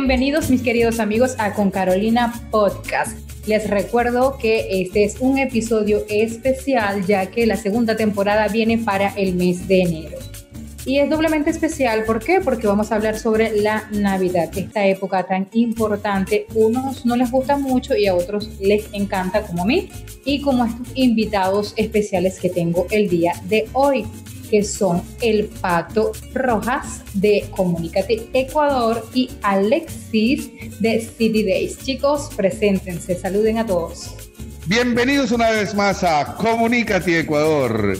Bienvenidos mis queridos amigos a Con Carolina Podcast. Les recuerdo que este es un episodio especial ya que la segunda temporada viene para el mes de enero. Y es doblemente especial, ¿por qué? Porque vamos a hablar sobre la Navidad, esta época tan importante. Unos no les gusta mucho y a otros les encanta como a mí y como a estos invitados especiales que tengo el día de hoy que son el Pato Rojas de Comunícate Ecuador y Alexis de City Days. Chicos, preséntense, saluden a todos. Bienvenidos una vez más a Comunícate Ecuador.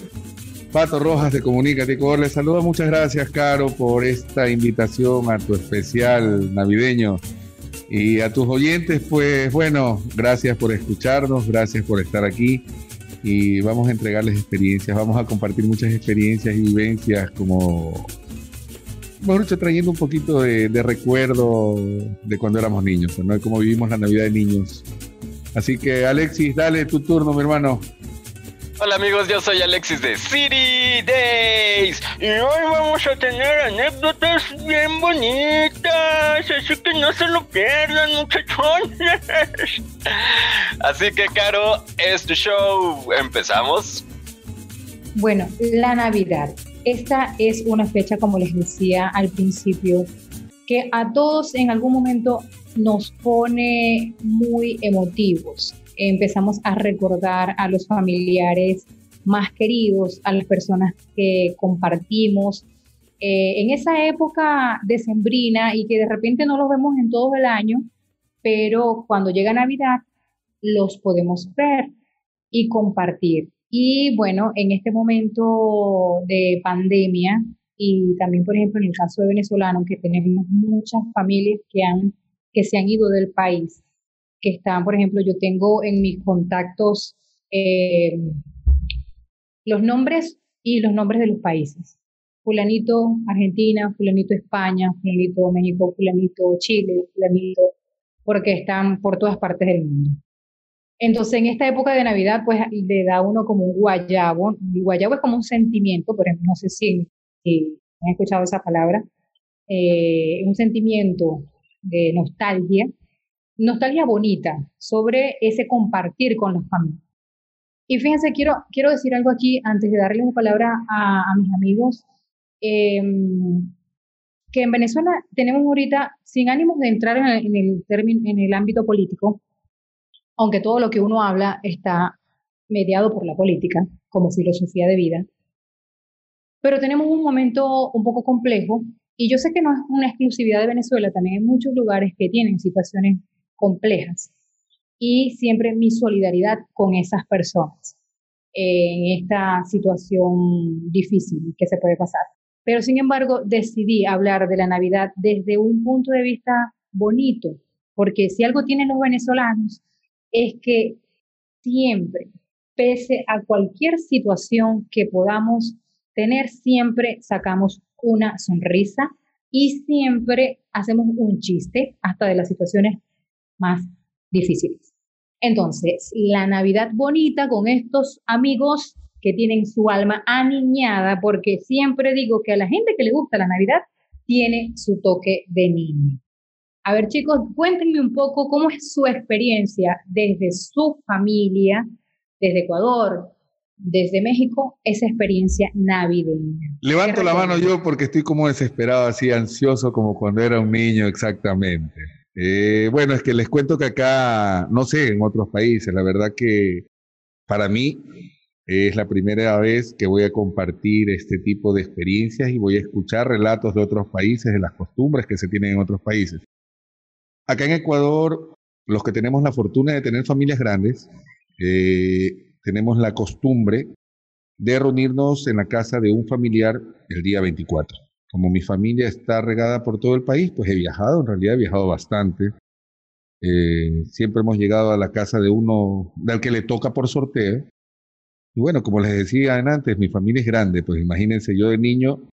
Pato Rojas de Comunícate Ecuador les saluda. Muchas gracias, Caro, por esta invitación a tu especial navideño. Y a tus oyentes, pues bueno, gracias por escucharnos, gracias por estar aquí y vamos a entregarles experiencias, vamos a compartir muchas experiencias y vivencias como, mejor trayendo un poquito de, recuerdo de cuando éramos niños, ¿no? De cómo vivimos la Navidad de niños. Así que Alexis, dale tu turno, mi hermano. Hola amigos, yo soy Alexis de Days y hoy vamos a tener anécdotas bien bonitas, así que no se lo pierdan muchachones. Así que Caro, este show, ¿empezamos? Bueno, la Navidad. Esta es una fecha, como les decía al principio, que a todos en algún momento nos pone muy emotivos empezamos a recordar a los familiares más queridos, a las personas que compartimos. Eh, en esa época decembrina y que de repente no los vemos en todo el año, pero cuando llega Navidad los podemos ver y compartir. Y bueno, en este momento de pandemia y también, por ejemplo, en el caso de venezolano, que tenemos muchas familias que, han, que se han ido del país, que están, por ejemplo, yo tengo en mis contactos eh, los nombres y los nombres de los países. Fulanito Argentina, fulanito España, fulanito México, fulanito Chile, fulanito, porque están por todas partes del mundo. Entonces, en esta época de Navidad, pues le da uno como un guayabo. El guayabo es como un sentimiento, por ejemplo, no sé si, han escuchado esa palabra, eh, un sentimiento de nostalgia nostalgia bonita sobre ese compartir con los familias. Y fíjense, quiero, quiero decir algo aquí antes de darle la palabra a, mis amigos, em, que en Venezuela tenemos ahorita, sin ánimos de entrar en el, en, en el ámbito político, aunque todo lo que uno habla está mediado por la política como filosofía de vida, pero tenemos un momento un poco complejo y yo sé que no es una exclusividad de Venezuela, también hay muchos lugares que tienen situaciones complejas. Y siempre mi solidaridad con esas personas en esta situación difícil que se puede pasar. Pero sin embargo, decidí hablar de la Navidad desde un punto de vista bonito, porque si algo tienen los venezolanos es que siempre, pese a cualquier situación que podamos tener, siempre sacamos una sonrisa y siempre hacemos un chiste hasta de las situaciones más difíciles. Entonces, la Navidad bonita con estos amigos que tienen su alma aniñada, porque siempre digo que a la gente que le gusta la Navidad tiene su toque de niño. A ver, chicos, cuéntenme un poco cómo es su experiencia desde su familia, desde Ecuador, desde México, esa experiencia navideña. Levanto la mano yo porque estoy como desesperado, así ansioso como cuando era un niño, exactamente. Eh, bueno, es que les cuento que acá, no sé, en otros países, la verdad que para mí es la primera vez que voy a compartir este tipo de experiencias y voy a escuchar relatos de otros países, de las costumbres que se tienen en otros países. Acá en Ecuador, los que tenemos la fortuna de tener familias grandes, eh, tenemos la costumbre de reunirnos en la casa de un familiar el día 24 como mi familia está regada por todo el país, pues he viajado, en realidad he viajado bastante. Eh, siempre hemos llegado a la casa de uno, del que le toca por sorteo. Y bueno, como les decía antes, mi familia es grande, pues imagínense, yo de niño,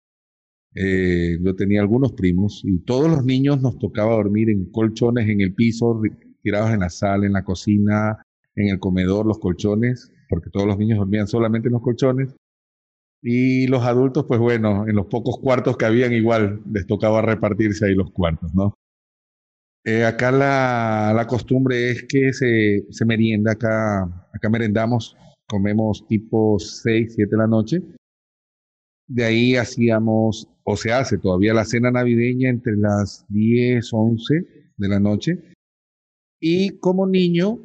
eh, yo tenía algunos primos y todos los niños nos tocaba dormir en colchones en el piso, tirados en la sala, en la cocina, en el comedor, los colchones, porque todos los niños dormían solamente en los colchones. Y los adultos, pues bueno, en los pocos cuartos que habían igual les tocaba repartirse ahí los cuartos, ¿no? Eh, acá la, la, costumbre es que se, se, merienda, acá, acá merendamos, comemos tipo 6, 7 de la noche. De ahí hacíamos, o se hace todavía la cena navideña entre las 10, 11 de la noche. Y como niño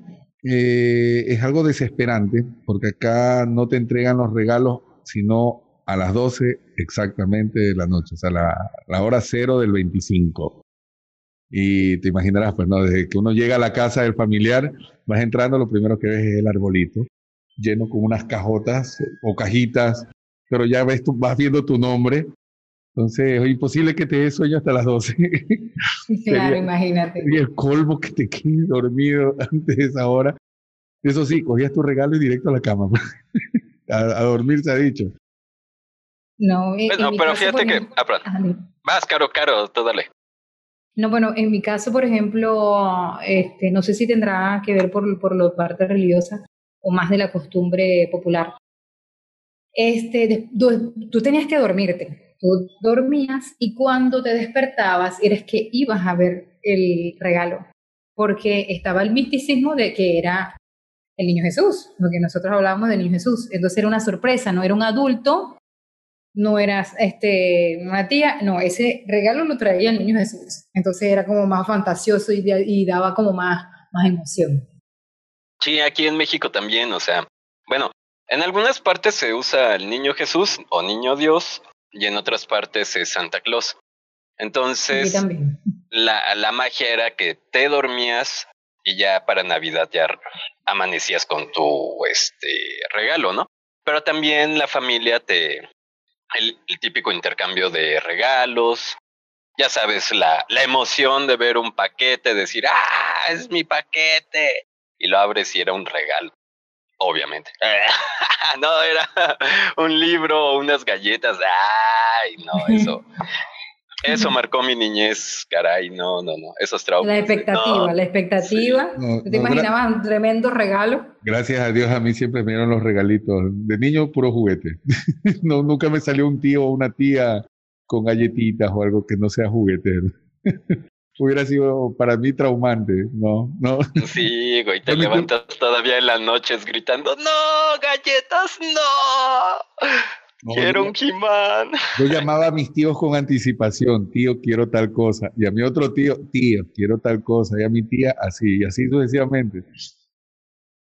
eh, es algo desesperante, porque acá no te entregan los regalos sino a las 12 exactamente de la noche, o sea, la, la hora cero del 25. Y te imaginarás, pues, ¿no? Desde que uno llega a la casa del familiar, vas entrando, lo primero que ves es el arbolito, lleno con unas cajotas o cajitas, pero ya ves, tú, vas viendo tu nombre. Entonces, es imposible que te dé sueño hasta las 12. Claro, imagínate. Y el colmo que te quedes dormido antes de esa hora. Eso sí, cogías tu regalo y directo a la cama. Pues. a, dormir se ha dicho. No, pues no pero fíjate que... Ah, Vas, caro, caro, tú dale. No, bueno, en mi caso, por ejemplo, este, no sé si tendrá que ver por, por la parte religiosa o más de la costumbre popular. Este, tú, tenías que dormirte, tú dormías y cuando te despertabas eres que ibas a ver el regalo, porque estaba el misticismo de que era el niño Jesús, lo que nosotros hablábamos del niño Jesús. Entonces era una sorpresa, no era un adulto no eras este, una tía, no, ese regalo lo traía el niño Jesús. Entonces era como más fantasioso y, y daba como más, más emoción. Sí, aquí en México también, o sea, bueno, en algunas partes se usa el niño Jesús o niño Dios y en otras partes es Santa Claus. Entonces, la, la magia era que te dormías y ya para Navidad ya amanecías con tu este regalo, ¿no? Pero también la familia te, el, típico intercambio de regalos, ya sabes, la, la emoción de ver un paquete, decir, ah, es mi paquete, y lo abres y era un regalo, obviamente. no, era un libro o unas galletas, ay, no, eso. Eso marcó mi niñez, caray, no, no, no, esos traumas. La expectativa, la expectativa. ¿Te imaginabas un tremendo regalo? Gracias a Dios a mí siempre me dieron los regalitos. De niño, puro juguete. no, nunca me salió un tío o una tía con galletitas o algo que no sea juguete. Hubiera sido para mí traumante, ¿no? no. Sí, güey, te levantas todavía en las noches gritando, no, galletas, no. Quiero un He-Man. Yo llamaba a mis tíos con anticipación, tío, quiero tal cosa. Y a mi otro tío, tío, quiero tal cosa. Y a mi tía, así, y así sucesivamente.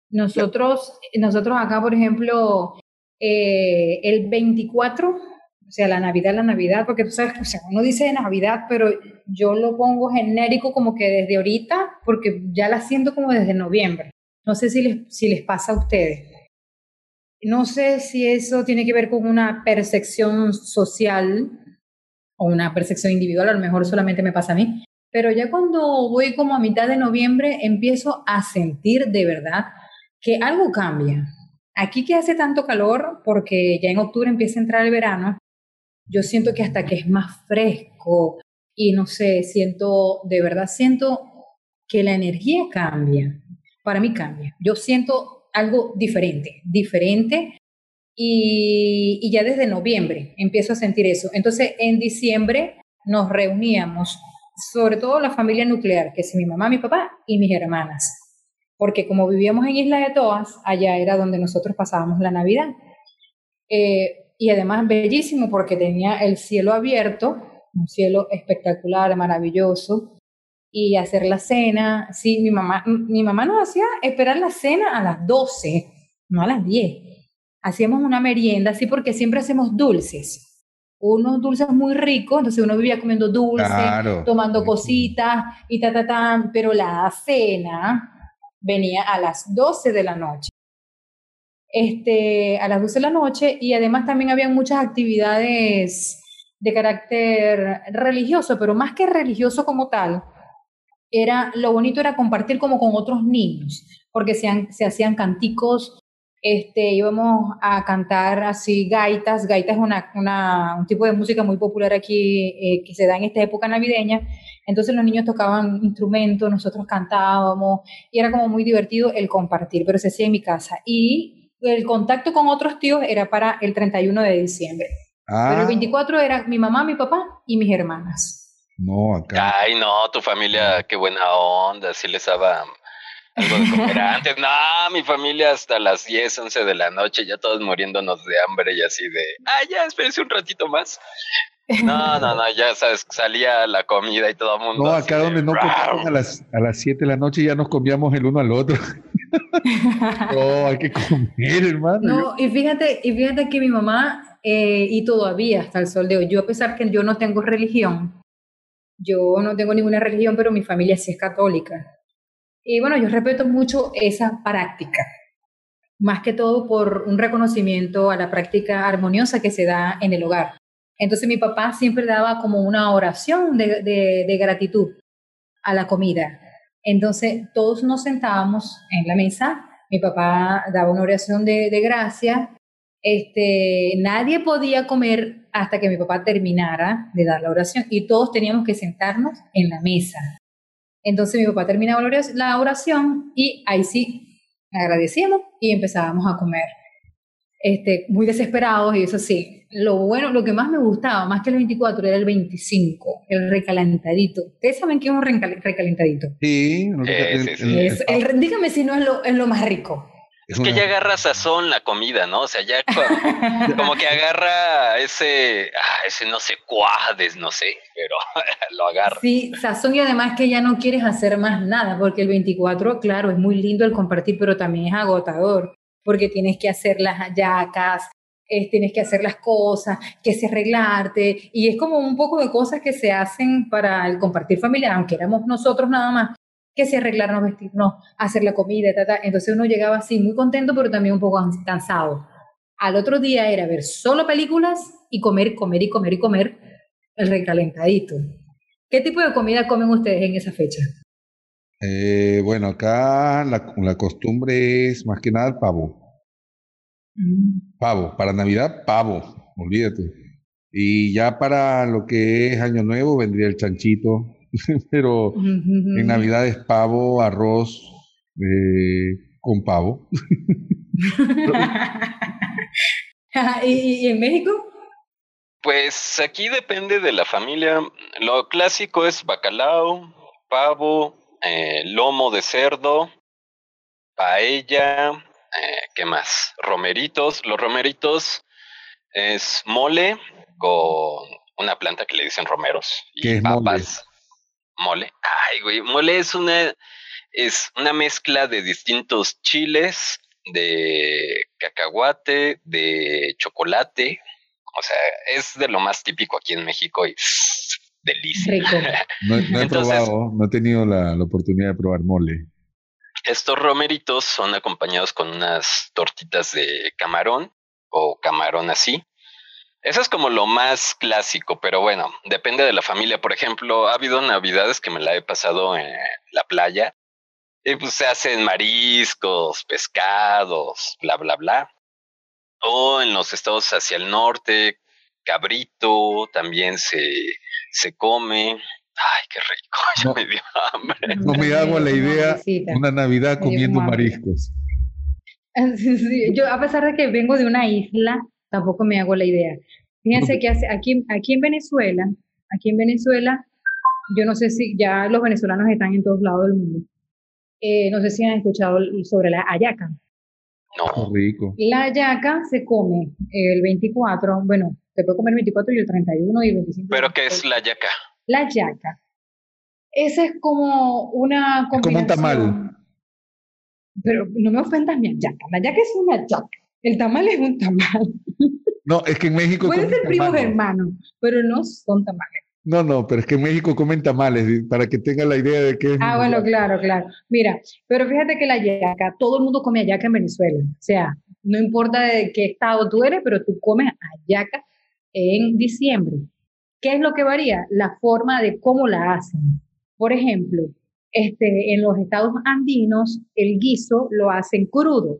Nosotros, nosotros acá, por ejemplo, eh, el 24, o sea, la Navidad, la Navidad, porque tú sabes, o sea, uno dice Navidad, pero yo lo pongo genérico como que desde ahorita, porque ya la siento como desde noviembre. No sé si les, si les pasa a ustedes. No sé si eso tiene que ver con una percepción social o una percepción individual, a lo mejor solamente me pasa a mí, pero ya cuando voy como a mitad de noviembre empiezo a sentir de verdad que algo cambia. Aquí que hace tanto calor, porque ya en octubre empieza a entrar el verano, yo siento que hasta que es más fresco y no sé, siento, de verdad siento que la energía cambia. Para mí cambia. Yo siento algo diferente, diferente. Y, ya desde noviembre empiezo a sentir eso. Entonces, en diciembre nos reuníamos, sobre todo la familia nuclear, que es mi mamá, mi papá y mis hermanas. Porque como vivíamos en Isla de Toas, allá era donde nosotros pasábamos la Navidad. Eh, y además bellísimo porque tenía el cielo abierto, un cielo espectacular, maravilloso, y hacer la cena. Sí, mi mamá, mi mamá nos hacía esperar la cena a las 12, no a las 10. Hacíamos una merienda, así porque siempre hacemos dulces. Unos dulces muy ricos, entonces uno vivía comiendo dulces, tomando cositas y ta, ta, ta, pero la cena venía a las 12 de la noche. Este, a las 12 de la noche y además también había muchas actividades de carácter religioso, pero más que religioso como tal, era, lo bonito era compartir como con otros niños, porque se, se hacían canticos, este, íbamos a cantar así gaitas, gaitas es una, una, un tipo de música muy popular aquí eh, que se da en esta época navideña, entonces los niños tocaban instrumentos, nosotros cantábamos y era como muy divertido el compartir, pero se hacía en mi casa y el contacto con otros tíos era para el 31 de diciembre. Pero el 24 ah. era mi mamá, mi papá y mis hermanas. No, acá. Ay, no, tu familia, qué buena onda, sí les daba algo de comer antes. No, mi familia hasta las 10, 11 de la noche, ya todos muriéndonos de hambre y así de, ah, ya, espérense un ratito más. No, no, no, ya sabes, salía la comida y todo el mundo. No, acá donde no comíamos a las, a las 7 de la noche ya nos comíamos el uno al otro. no, hay que comer, hermano. No, y fíjate, y fíjate que mi mamá, eh, y todavía hasta el sol de hoy, yo a pesar que yo no tengo religión, yo no tengo ninguna religión, pero mi familia sí es católica. Y bueno, yo respeto mucho esa práctica, más que todo por un reconocimiento a la práctica armoniosa que se da en el hogar. Entonces mi papá siempre daba como una oración de, gratitud a la comida. Entonces todos nos sentábamos en la mesa, mi papá daba una oración de gracia, este, nadie podía comer hasta que mi papá terminara de dar la oración y todos teníamos que sentarnos en la mesa. Entonces mi papá terminaba la oración y ahí sí agradecíamos y empezábamos a comer. Este, muy desesperados y eso sí. Lo bueno, lo que más me gustaba, más que el 24, era el 25, el recalentadito. ¿Ustedes saben qué es un recalentadito? Sí, dígame si no es lo, es lo más rico. Es, que ya agarra sazón la comida, ¿no? O sea, ya como, que agarra ese, ah, ese no sé cuádes, no sé, pero lo agarra. Sí, sazón y además que ya no quieres hacer más nada, porque el 24, claro, es muy lindo el compartir, pero también es agotador, porque tienes que hacer las hallacas, tienes que hacer las cosas, que se arreglarte, y es como un poco de cosas que se hacen para el compartir familiar, aunque éramos nosotros nada más, que se arreglarnos, vestirnos, hacer la comida, entonces uno llegaba así muy contento, pero también un poco cansado. Al otro día era ver solo películas y comer, comer y comer y comer el recalentadito. ¿Qué tipo de comida comen ustedes en esa fecha? Eh, bueno, acá la, la, costumbre es más que nada el pavo. Mm. Pavo, para Navidad, pavo, olvídate. Y ya para lo que es Año Nuevo vendría el chanchito, pero en Navidad es pavo, arroz eh, con pavo. ¿Y, en México? Pues aquí depende de la familia. Lo clásico es bacalao, pavo, eh, lomo de cerdo, paella, eh, ¿qué más? Romeritos. Los romeritos es mole con una planta que le dicen romeros y papas mole. Ay, güey, mole es una, es una mezcla de distintos chiles, de cacahuate, de chocolate. O sea, es de lo más típico aquí en México y delicia. No, he probado, no he tenido la, la oportunidad de probar mole. Estos romeritos son acompañados con unas tortitas de camarón o camarón así. Eso es como lo más clásico, pero bueno, depende de la familia. Por ejemplo, ha habido navidades que me la he pasado en la playa y pues se hacen mariscos, pescados, bla, bla, bla. O en los estados hacia el norte, cabrito también se, se come. Ay, qué rico, ya me dio hambre. No me hago la idea una Navidad comiendo mariscos. Yo, a pesar de que vengo de una isla, tampoco me hago la idea. Fíjense que aquí, aquí en Venezuela, aquí en Venezuela, yo no sé si ya los venezolanos están en todos lados del mundo. Eh, no sé si han escuchado sobre la ayaca. No. Rico. La ayaca se come el 24, bueno, se puede comer el 24 y el 31 y el 25. ¿Pero qué es la ayaca? La ayaca. Ese es como una Como un tamal. Pero no me ofendas mi ayaca. La ayaca es una ayaca. El tamal es un tamal. No, es que en México. Pueden ser primos hermanos, pero no son tamales. No, no, pero es que en México comen tamales, para que tengan la idea de que es. Ah, bueno, claro, claro. Mira, pero fíjate que la yaca, todo el mundo come ayaca en Venezuela. O sea, no importa de qué estado tú eres, pero tú comes ayaca en diciembre. ¿Qué es lo que varía? La forma de cómo la hacen. Por ejemplo, este, en los estados andinos, el guiso lo hacen crudo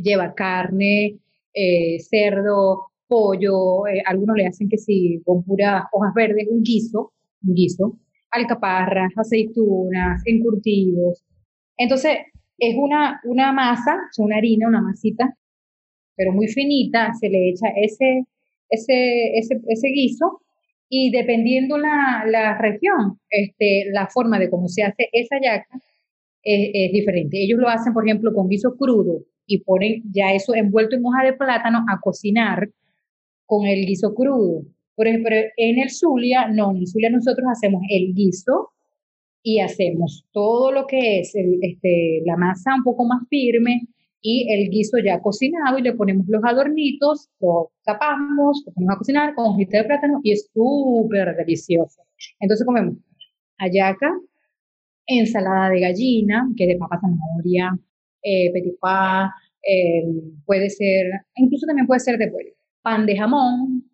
lleva carne, eh, cerdo, pollo, eh, algunos le hacen que sí, con puras hojas verdes, un guiso, un guiso, alcaparras, aceitunas, encurtidos. Entonces, es una, una masa, es una harina, una masita, pero muy finita, se le echa ese, ese, ese, guiso Y dependiendo la, la región, este, la forma de cómo se hace esa yaca es, es diferente. Ellos lo hacen, por ejemplo, con guiso crudo y ponen ya eso envuelto en hoja de plátano a cocinar con el guiso crudo. Por ejemplo, en el Zulia, no, en el Zulia nosotros hacemos el guiso y hacemos todo lo que es el, este, la masa un poco más firme y el guiso ya cocinado y le ponemos los adornitos, lo tapamos, lo ponemos a cocinar con hojita de plátano y es súper delicioso. Entonces comemos ayaca, ensalada de gallina, que es de papa zanahoria, eh, petit pas, eh, puede ser, incluso también puede ser de pollo. Pan de jamón,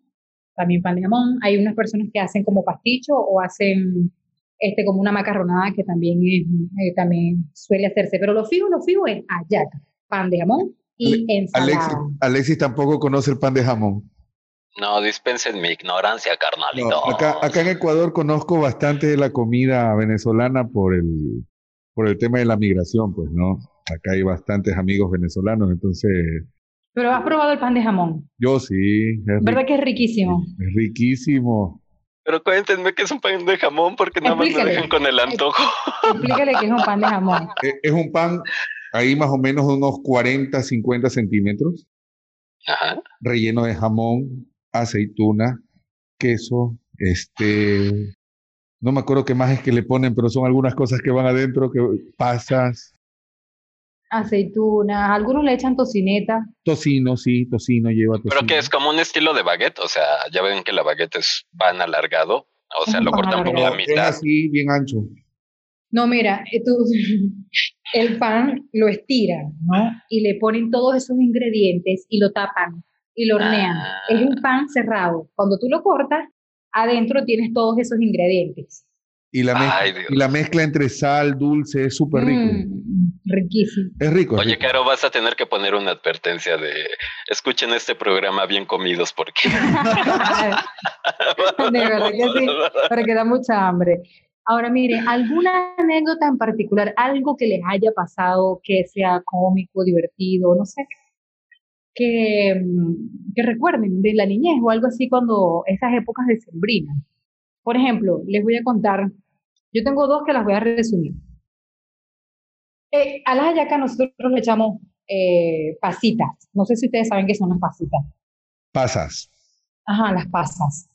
también pan de jamón. Hay unas personas que hacen como pasticho o hacen este como una macarronada que también, eh, también suele hacerse. Pero lo fijo, lo fijo es ayaca, pan de jamón y ensalada. Alexis, Alexis tampoco conoce el pan de jamón. No, dispensen mi ignorancia, carnalito. No, acá, acá en Ecuador conozco bastante de la comida venezolana por el, por el tema de la migración, pues, ¿no? Acá hay bastantes amigos venezolanos, entonces... Pero has probado el pan de jamón. Yo sí. Es ¿Verdad que es riquísimo? Es riquísimo. Pero cuéntenme que es un pan de jamón porque nada más me dejan con el antojo. Explícale que es un pan de jamón. Eh, Es un pan ahí más o menos de unos 40, 50 centímetros, Ajá. relleno de jamón, aceituna, queso, este... No me acuerdo qué más es que le ponen, pero son algunas cosas que van adentro, que pasas, Aceitunas, algunos le echan tocineta. tocino, sí, tocino lleva tocino. Pero que es como un estilo de baguette, o sea, ya ven que la baguette es pan alargado, o sea, lo cortan por la alargado. Es mitad. así, bien ancho. No, mira, tú, el pan lo estiran, ¿no? Y le ponen todos esos ingredientes y lo tapan y lo hornean. Ah. Es un pan cerrado. Cuando tú lo cortas, adentro tienes todos esos ingredientes. Y la, mezcla, Ay, y la mezcla entre sal, dulce, es súper rico. Mm, riquísimo. Es rico. es Oye, rico. Caro, vas a tener que poner una advertencia de escuchen este programa bien comidos porque De verdad que sí, porque da mucha hambre. Ahora, mire, ¿alguna anécdota en particular, algo que les haya pasado que sea cómico, divertido, no sé, que, que recuerden de la niñez o algo así cuando esas épocas de sembrina? Por ejemplo, les voy a contar, yo tengo dos que las voy a resumir. Eh, a las hallacas nosotros le echamos eh, pasitas. No sé si ustedes saben qué son las pasitas. Pasas. Ajá, las pasas.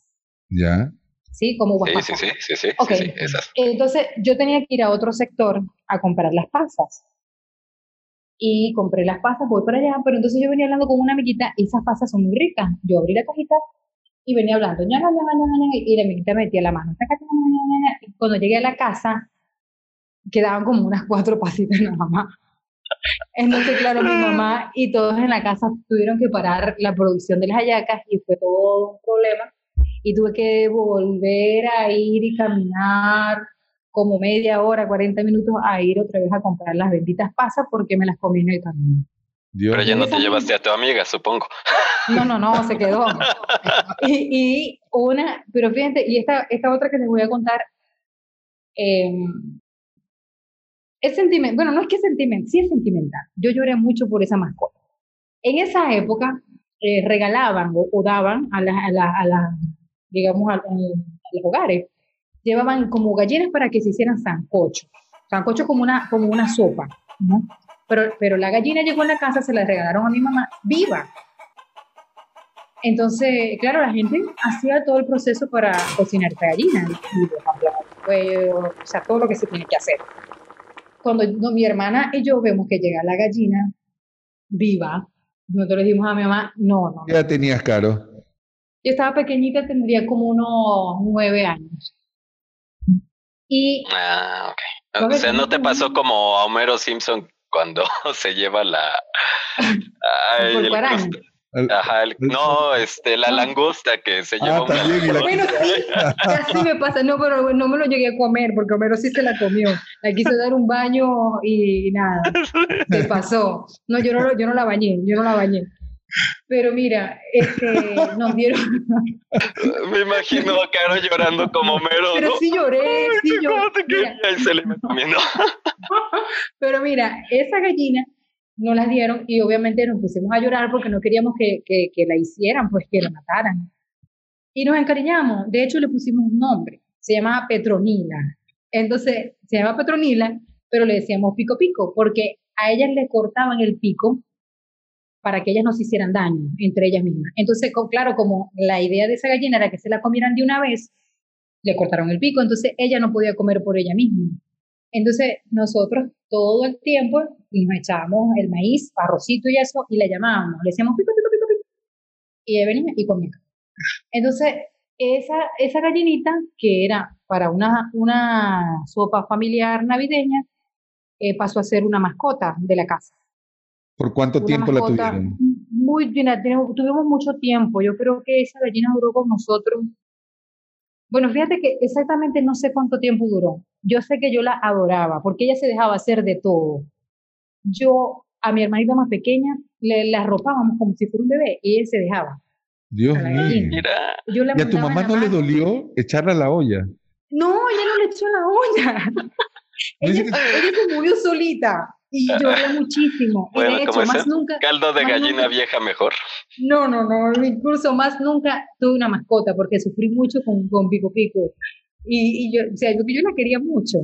¿Ya? ¿Sí? Como Sí, pasas. sí, sí, sí, sí, Ok. sí, sí, esas. Entonces yo tenía que ir a otro sector a comprar las pasas. Y compré las pasas, voy para allá, pero entonces yo venía hablando con una amiguita y esas pasas son muy ricas. Yo abrí la cajita y venía hablando, y la amiguita metía la mano. y cuando llegué a la casa, quedaban como unas cuatro pasitas nada más. Entonces, claro, mi mamá y todos en la casa tuvieron que parar la producción de las hallacas y fue todo un problema. Y tuve que volver a ir y caminar como media hora, 40 minutos a ir otra vez a comprar las benditas pasas porque me las comí en el camino. Dios Pero ya no te llevaste a tu amiga, supongo. No, no, no, se quedó. Y, y una, pero fíjate, y esta, esta otra que les voy a contar, eh, es sentimental, bueno, no es que es sentimental, sí es sentimental. Yo lloré mucho por esa mascota. En esa época eh, regalaban o, o daban a las, a la, a la, digamos, a, a los hogares, llevaban como gallinas para que se hicieran sancocho. Sancocho como una, como una sopa, ¿no? Pero, pero la gallina llegó a la casa, se la regalaron a mi mamá viva. Entonces, claro, la gente hacía todo el proceso para cocinar esta gallina, y cuello, o sea, todo lo que se tiene que hacer. Cuando no, mi hermana y yo vemos que llega la gallina viva, nosotros le dijimos a mi mamá, no, no. Ya tenías caro. Yo estaba pequeñita, tendría como unos nueve años. Y Ah, ok. O sea, no te pasó como a Homero Simpson cuando se lleva la... Ay, el Porcuaraña. cost- Al- Ajá, el- no, este, la No. langosta que se lleva Ah, una... también, la- Bueno, sí, casi me pasa, no, pero no me lo llegué a comer porque Homero sí se la comió. Le quiso dar un baño y nada, se pasó. No, yo no, lo- yo no la bañé, yo no la bañé. Pero mira, este, nos dieron, Me imagino a Caro llorando como Homero, pero ¿no? sí lloré, sí lloré. Pero mira, esa gallina nos las dieron y obviamente nos pusimos a llorar porque no queríamos que, que, que la hicieran, pues que la mataran. y nos encariñamos. De hecho, le pusimos un nombre, se llamaba Petronila. Entonces, se llama Petronila, pero le decíamos pico pico, porque a ellas le cortaban el pico para que ellas no se hicieran daño entre ellas mismas. Entonces, claro, como la idea de esa gallina era que se la comieran de una vez, le cortaron el pico, entonces ella no podía comer por ella misma. Entonces, nosotros todo el tiempo nos echábamos el maíz, arrocito y eso, y le llamábamos, le decíamos pico, pico, pico, pico, y ella venía y comía. Entonces, esa, gallinita, que era para una, una sopa familiar navideña, eh, pasó a ser una mascota de la casa. ¿Por cuánto tiempo la tuvieron? Muy bien, tuvimos mucho tiempo. Yo creo que esa gallina duró con nosotros. Bueno, fíjate que exactamente no sé cuánto tiempo duró. Yo sé que yo la adoraba porque ella se dejaba hacer de todo. Yo a mi hermanita más pequeña le la arropábamos como si fuera un bebé y ella se dejaba. Dios mío. ¿Y a tu mamá no le dolió echarla a la olla? No, ella no le echó a la olla. ella, ella se murió solita y lloré muchísimo. Bueno, de hecho, más nunca, caldo de gallina vieja mejor. No, no, no, incluso más nunca tuve una mascota porque sufrí mucho con, con Pico Pico. Y, y yo, o sea, yo, yo la quería mucho.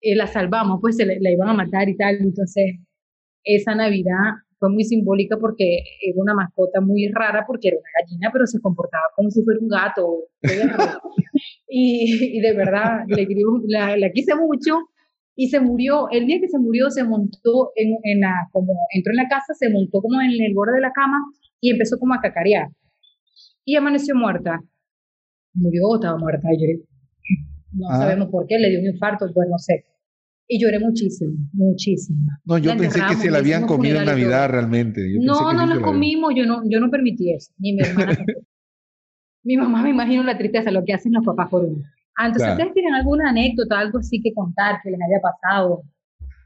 Eh, la salvamos, pues se la, iban a matar y tal. Entonces, esa Navidad fue muy simbólica porque era una mascota muy rara porque era una gallina, pero se comportaba como si fuera un gato. y, y, de verdad, le, la, la quise mucho y se murió, el día que se murió se montó en, en, la, como entró en la casa, se montó como en el borde de la cama y empezó como a cacarear. Y amaneció muerta. Murió estaba muerta. Y no ah. sabemos por qué, le dio un infarto, pues no sé. Y lloré muchísimo, muchísimo. No, yo pensé que se la habían comido en Navidad realmente. no, no la comimos, yo no, yo no permití eso, ni mi hermana. mi mamá me imagino la tristeza, lo que hacen los papás por uno. Ah, entonces, ¿ustedes tienen alguna anécdota, algo así que contar que les haya pasado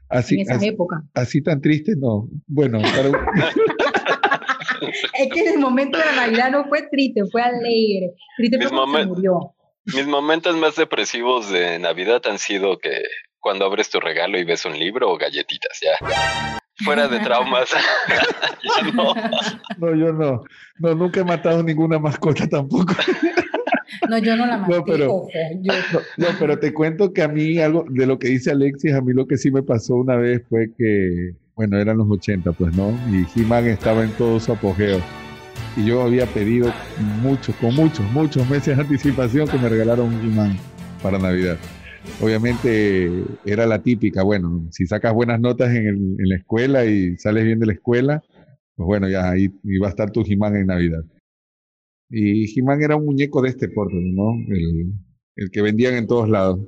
así, en esa época? Así tan triste, no. Bueno, es que el momento de la Navidad no fue triste, fue alegre. Triste mis se murió. Mis momentos más depresivos de Navidad han sido que cuando abres tu regalo y ves un libro o galletitas, ya. Fuera de traumas. no. no, yo no. No, nunca he matado ninguna mascota tampoco. No, yo no la maté. No pero, no, pero te cuento que a mí algo de lo que dice Alexis, a mí lo que sí me pasó una vez fue que, bueno, eran los 80, pues, ¿no? Y He-Man estaba en todo su apogeo. Y yo había pedido muchos, con muchos, muchos meses de anticipación que me regalaron un He-Man para Navidad. Obviamente era la típica, bueno, si sacas buenas notas en, en la escuela y sales bien de la escuela, pues bueno, ya ahí iba a estar tu He-Man en Navidad. Y He-Man era un muñeco de este porte, ¿no? El, el, que vendían en todos lados.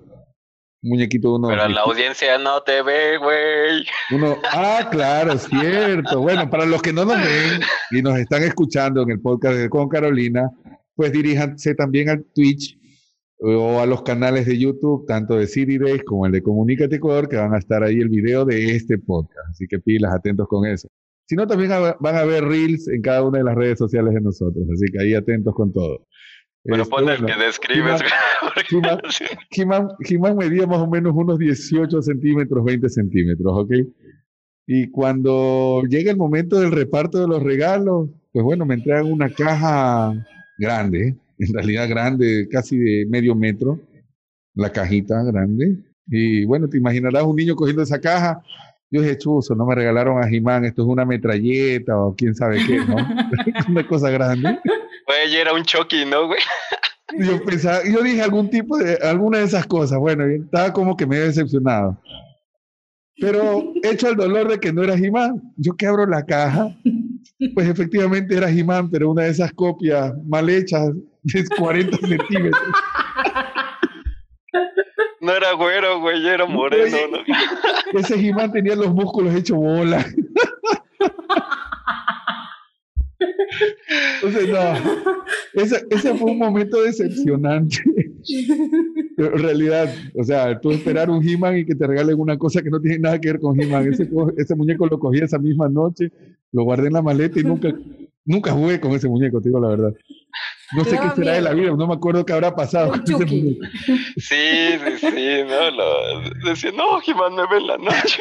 Un muñequito de uno. Pero la audiencia no te ve, güey. Uno, ah, claro, cierto. Bueno, para los que no nos ven y nos están escuchando en el podcast de Con Carolina, pues diríjanse también al Twitch o a los canales de YouTube, tanto de City Days como el de Comunícate Ecuador, que van a estar ahí el video de este podcast. Así que pilas, atentos con eso sino también van a ver reels en cada una de las redes sociales de nosotros, así que ahí atentos con todo. Bueno, este, pon el que describes. He-Man medía más o menos unos 18 centímetros, 20 centímetros, ¿ok? Y cuando llega el momento del reparto de los regalos, pues bueno, me entregan una caja grande, en realidad grande, casi de medio metro, la cajita grande. Y bueno, te imaginarás un niño cogiendo esa caja yo dije, chuzo, no me regalaron a Jimán, esto es una metralleta o quién sabe qué, ¿no? una cosa grande. Güey, era un Chucky, ¿no, güey? Yo pensaba, yo dije algún tipo de, alguna de esas cosas. Bueno, estaba como que medio decepcionado. Pero hecho el dolor de que no era Jimán, yo que abro la caja, pues efectivamente era Jimán, pero una de esas copias mal hechas de 40 centímetros. No era güero, güey, era moreno. Ese he tenía los músculos hechos bola. Entonces, no, ese, ese, fue un momento decepcionante. en realidad, o sea, tú esperar un He-Man y que te regalen una cosa que no tiene nada que ver con He-Man. Ese, ese, muñeco lo cogí esa misma noche, lo guardé en la maleta y nunca, nunca jugué con ese muñeco, te digo la verdad. No sé qué será de la vida, no me acuerdo qué habrá pasado. Sí, sí, sí, no, lo, decía, no, Jimán me ve en la noche.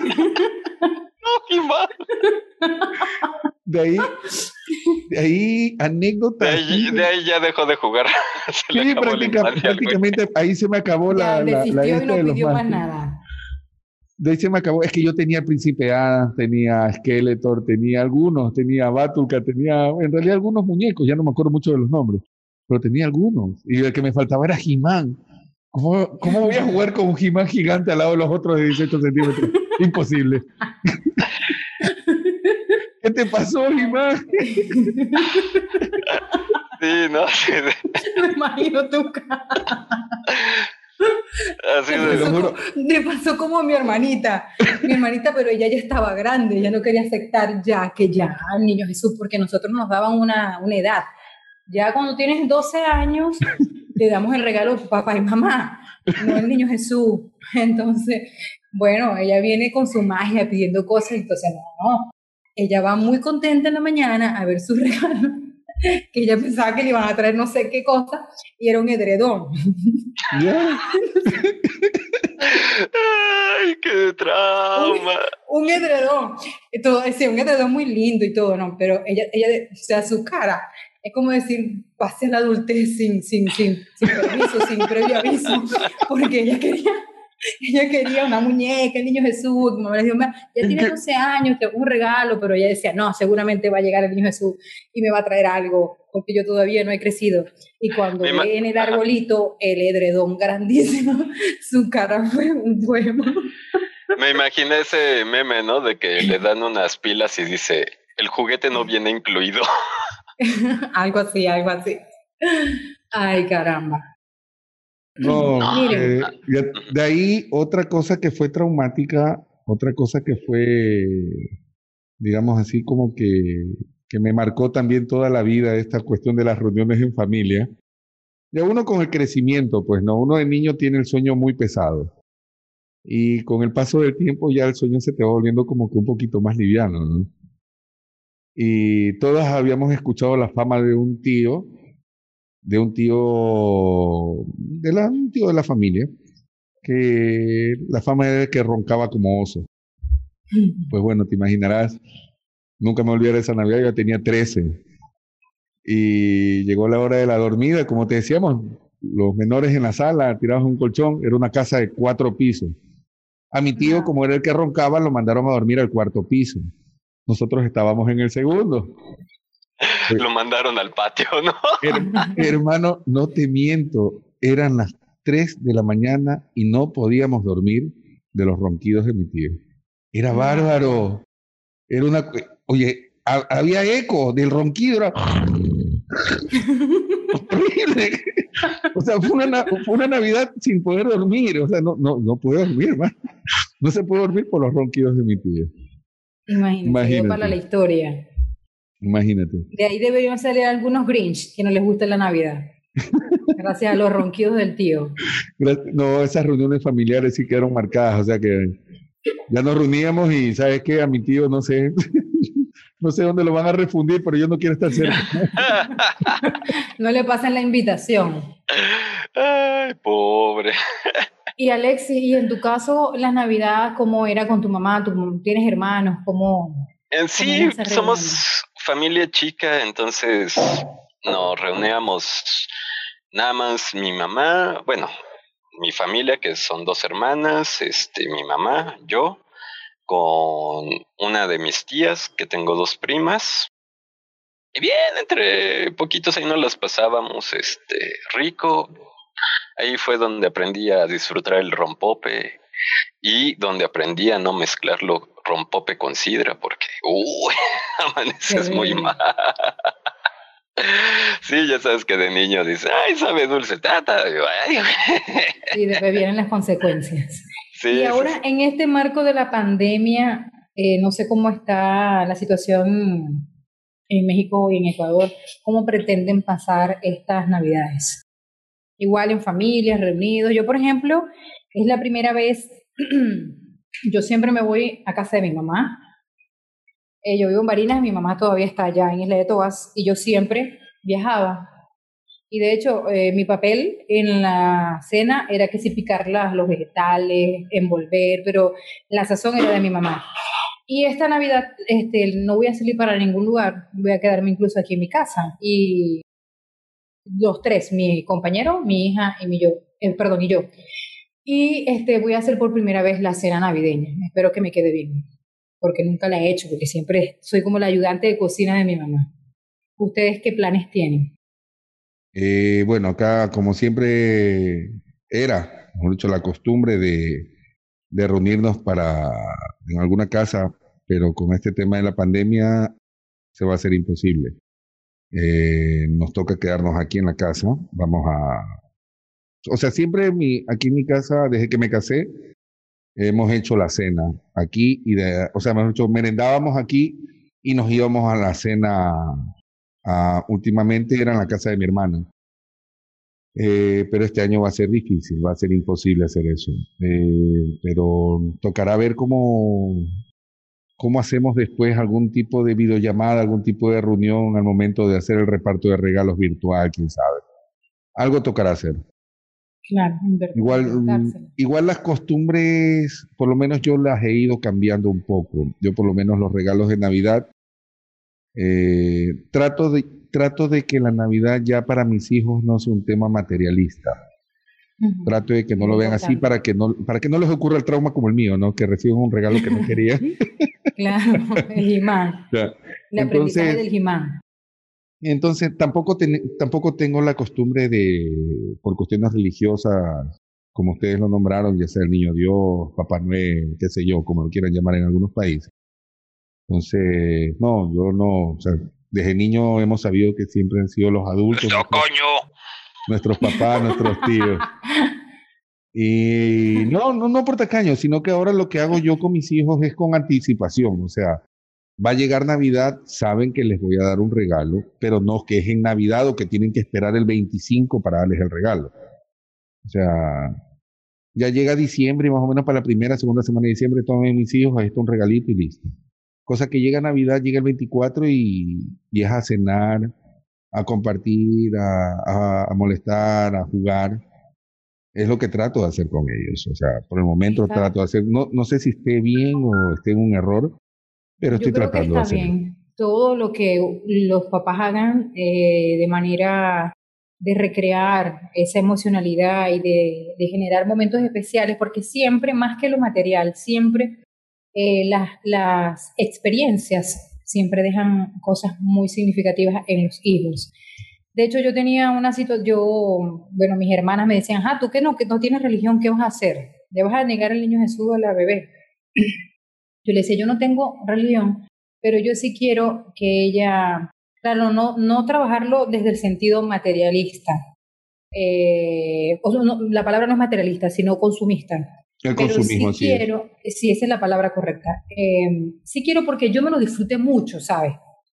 no, Jimán. De ahí, de ahí anécdotas. De ahí, de ahí ya dejó de jugar. sí, prácticamente ahí se me acabó la, la, la, y no pidió más nada. De ahí se me acabó. Es que yo tenía Príncipe Adam, tenía Skeletor, tenía algunos, tenía Batulka, tenía en realidad algunos muñecos, ya no me acuerdo mucho de los nombres, pero tenía algunos. Y el que me faltaba era He-Man. ¿Cómo, ¿Cómo, voy a jugar con un He-Man gigante al lado de los otros de 18 centímetros? Imposible. ¿Qué te pasó, He-Man? Sí, no, sí. Me imagino tu cara. Así de... pasó como a mi hermanita. Mi hermanita, pero ella ya estaba grande, ya no quería aceptar ya que ya, niño Jesús, porque nosotros nos daban una, una edad. Ya cuando tienes 12 años, te damos el regalo papá y mamá, no el niño Jesús. Entonces, bueno, ella viene con su magia pidiendo cosas, entonces no, no. Ella va muy contenta en la mañana a ver su regalo que ella pensaba que le iban a traer no sé qué cosa y era un edredón. ¡Ay, qué trauma! Un, edredón. Todo, sí, un edredón muy lindo y todo, ¿no? Pero ella, ella, o sea, su cara es como decir, pase la adultez sin, sin, sin, sin permiso, sin previo aviso, porque ella quería ella quería una muñeca, el niño Jesús, como me dijo, ya tiene 12 años, te un regalo, pero ella decía, no, seguramente va a llegar el niño Jesús y me va a traer algo, porque yo todavía no he crecido. Y cuando ve en el arbolito el edredón grandísimo, su cara fue un poema. Me imaginé ese meme, ¿no? De que le dan unas pilas y dice, el juguete no viene incluido. algo así, algo así. Ay, caramba. No, eh, de ahí otra cosa que fue traumática, otra cosa que fue, digamos así, como que, que me marcó también toda la vida esta cuestión de las reuniones en familia. Ya uno con el crecimiento, pues no, uno de niño tiene el sueño muy pesado. Y con el paso del tiempo ya el sueño se te va volviendo como que un poquito más liviano, ¿no? Y todas habíamos escuchado la fama de un tío de un tío, de la, un tío de la familia, que la fama era que roncaba como oso. Pues bueno, te imaginarás, nunca me olvidaré esa Navidad, yo tenía 13. Y llegó la hora de la dormida, como te decíamos, los menores en la sala, tirados en un colchón, era una casa de cuatro pisos. A mi tío, como era el que roncaba, lo mandaron a dormir al cuarto piso. Nosotros estábamos en el segundo. Lo mandaron al patio, ¿no? hermano, no te miento, eran las 3 de la mañana y no podíamos dormir de los ronquidos de mi tío. Era bárbaro. Era una. Oye, había eco del ronquido, era. horrible. O sea, fue una, fue una, Navidad sin poder dormir. O sea, no, no, no pude dormir, hermano. No se puede dormir por los ronquidos de mi tío. Imagínate, Imagínate. para la historia. Imagínate. De ahí deberían salir algunos Grinch que no les gusta la Navidad. Gracias a los ronquidos del tío. No, esas reuniones familiares sí quedaron marcadas, o sea que ya nos reuníamos y sabes qué, a mi tío no sé, no sé dónde lo van a refundir, pero yo no quiero estar cerca. no le pasen la invitación. Ay, pobre. Y Alexi, y en tu caso, la Navidad, ¿cómo era con tu mamá? ¿Tú tienes hermanos? ¿Cómo? En sí, somos familia chica, entonces nos reuníamos nada más mi mamá, bueno, mi familia, que son dos hermanas, este, mi mamá, yo, con una de mis tías, que tengo dos primas. Y bien, entre poquitos ahí nos las pasábamos, este, rico. Ahí fue donde aprendí a disfrutar el rompope y donde aprendí a no mezclarlo rompope con sidra porque, uy, amaneces muy mal. Sí, ya sabes que de niño dice, ay, sabe dulce, tata. Y después vienen las consecuencias. y ahora, en este marco de la pandemia, eh, no sé cómo está la situación en México y en Ecuador, ¿cómo pretenden pasar estas navidades? Igual en familias, reunidos. Yo, por ejemplo, es la primera vez yo siempre me voy a casa de mi mamá. Eh, yo vivo en Barinas, mi mamá todavía está allá en Isla de Tobas y yo siempre viajaba. Y de hecho, eh, mi papel en la cena era que si picar los vegetales, envolver, pero la sazón era de mi mamá. Y esta Navidad este, no voy a salir para ningún lugar, voy a quedarme incluso aquí en mi casa. Y los tres, mi compañero, mi hija y mi yo, eh, perdón, y yo. Y este, voy a hacer por primera vez la cena navideña. Espero que me quede bien, porque nunca la he hecho, porque siempre soy como la ayudante de cocina de mi mamá. ¿Ustedes qué planes tienen? Eh, bueno, acá como siempre era, mejor dicho, la costumbre de, reunirnos para en alguna casa, pero con este tema de la pandemia se va a hacer imposible. Eh, nos toca quedarnos aquí en la casa. Vamos a... O sea, siempre mi, aquí en mi casa, desde que me casé, hemos hecho la cena aquí y o sea, hemos hecho, merendábamos aquí y nos íbamos a la cena. A, últimamente era en la casa de mi hermana. Eh, pero este año va a ser difícil, va a ser imposible hacer eso. Eh, pero tocará ver cómo, ¿Cómo hacemos después algún tipo de videollamada, algún tipo de reunión al momento de hacer el reparto de regalos virtual, quién sabe? Algo tocará hacer. Claro, igual, mm, igual las costumbres, por lo menos yo las he ido cambiando un poco. Yo por lo menos los regalos de Navidad, eh, trato, de, trato de que la Navidad ya para mis hijos no sea un tema materialista. Trato de que no lo vean así para que no, para que no les ocurra el trauma como el mío, ¿no? Que reciben un regalo que no querían. claro, el imán. La entonces, del imán. Entonces, tampoco, tampoco tengo la costumbre de, por cuestiones religiosas, como ustedes lo nombraron, ya sea el Niño Dios, Papá Noel, qué sé yo, como lo quieran llamar en algunos países. Entonces, no, yo no, o sea, desde niño hemos sabido que siempre han sido los adultos. ¡No, coño! nuestros papás, nuestros tíos. Y no, no, no por tacaño, sino que ahora lo que hago yo con mis hijos es con anticipación. O sea, va a llegar Navidad, saben que les voy a dar un regalo, pero no que es en Navidad o que tienen que esperar el 25 para darles el regalo. O sea, ya llega diciembre y más o menos para la primera, segunda semana de diciembre tomen mis hijos, a esto un regalito y listo. Cosa que llega Navidad, llega el 24 y, y es a cenar, a compartir, a, a, molestar, a jugar. Es lo que trato de hacer con ellos. O sea, por el momento trato de hacer, no, no sé si esté bien o esté en un error, pero estoy tratando de hacer. Bien. Todo lo que los papás hagan eh, de manera de recrear esa emocionalidad y de, de, generar momentos especiales, porque siempre, más que lo material, siempre eh, las, las experiencias siempre dejan cosas muy significativas en los hijos. De hecho, yo tenía una situación, yo, bueno, mis hermanas me decían, ah, tú que no, que no tienes religión, ¿qué vas a hacer? ¿Le vas a negar al niño Jesús a la bebé? Yo le decía, yo no tengo religión, pero yo sí quiero que ella, claro, no, no trabajarlo desde el sentido materialista. Eh, la palabra no es materialista, sino consumista. El consumismo, sí quiero, sí, esa es la palabra correcta. Eh, sí quiero porque yo me lo disfruté mucho, ¿sabes?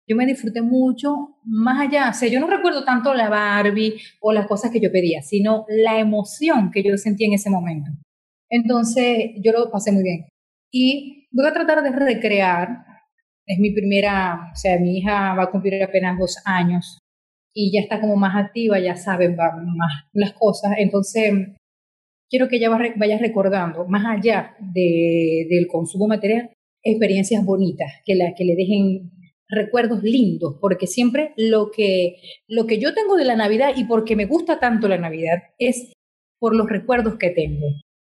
Yo me disfruté mucho, más allá, o sea, yo no recuerdo tanto la Barbie o las cosas que yo pedía, sino la emoción que yo sentí en ese momento. Entonces, yo lo pasé muy bien. Y voy a tratar de recrear, es mi primera, o sea, mi hija va a cumplir apenas dos años y ya está como más activa, ya sabe más las cosas. Entonces, quiero que ella vaya recordando, más allá de, del consumo material, experiencias bonitas, que, la, que le dejen recuerdos lindos, porque siempre lo que, lo que yo tengo de la Navidad y porque me gusta tanto la Navidad es por los recuerdos que tengo.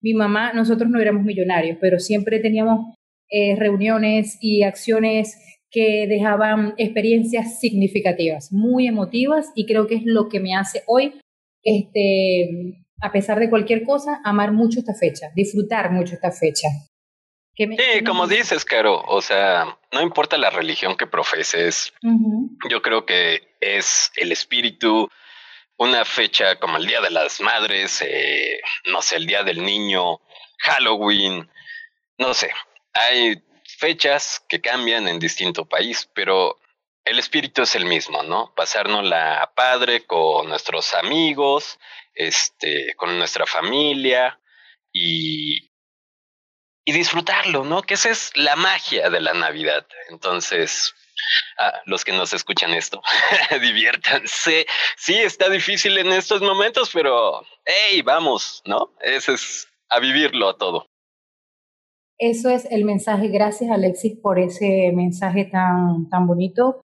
Mi mamá, nosotros no éramos millonarios, pero siempre teníamos eh, reuniones y acciones que dejaban experiencias significativas, muy emotivas, y creo que es lo que me hace hoy este, a pesar de cualquier cosa, amar mucho esta fecha, disfrutar mucho esta fecha. sí, como dices, Caro, o sea, no importa la religión que profeses, yo creo que es el espíritu, una fecha como el Día de las Madres, eh, no sé, el Día del Niño, Halloween, no sé, hay fechas que cambian en distinto país, pero el espíritu es el mismo, ¿no? Pasarnos la padre con nuestros amigos, este, con nuestra familia y, y disfrutarlo, ¿no? Que esa es la magia de la Navidad. Entonces, a los que nos escuchan esto, diviértanse. Sí, está difícil en estos momentos, pero hey, vamos, ¿no? Ese es a vivirlo todo. Eso es el mensaje. Gracias, Alexis, por ese mensaje tan, tan bonito.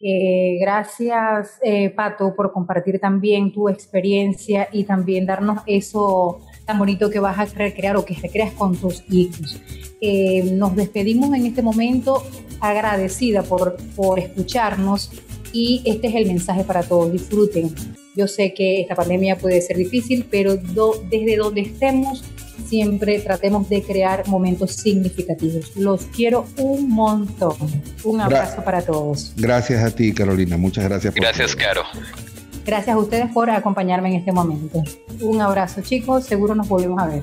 Eh, gracias, eh, Pato, por compartir también tu experiencia y también darnos eso tan bonito que vas a recrear o que recreas con tus hijos. Eh, nos despedimos en este momento agradecida por, por escucharnos y este es el mensaje para todos. Disfruten. Yo sé que esta pandemia puede ser difícil, pero desde donde estemos, siempre tratemos de crear momentos significativos. Los quiero un montón. Un abrazo para todos. Gracias a ti, Carolina. Muchas gracias. Por gracias, Caro. Gracias a ustedes por acompañarme en este momento. Un abrazo, chicos. Seguro nos volvemos a ver.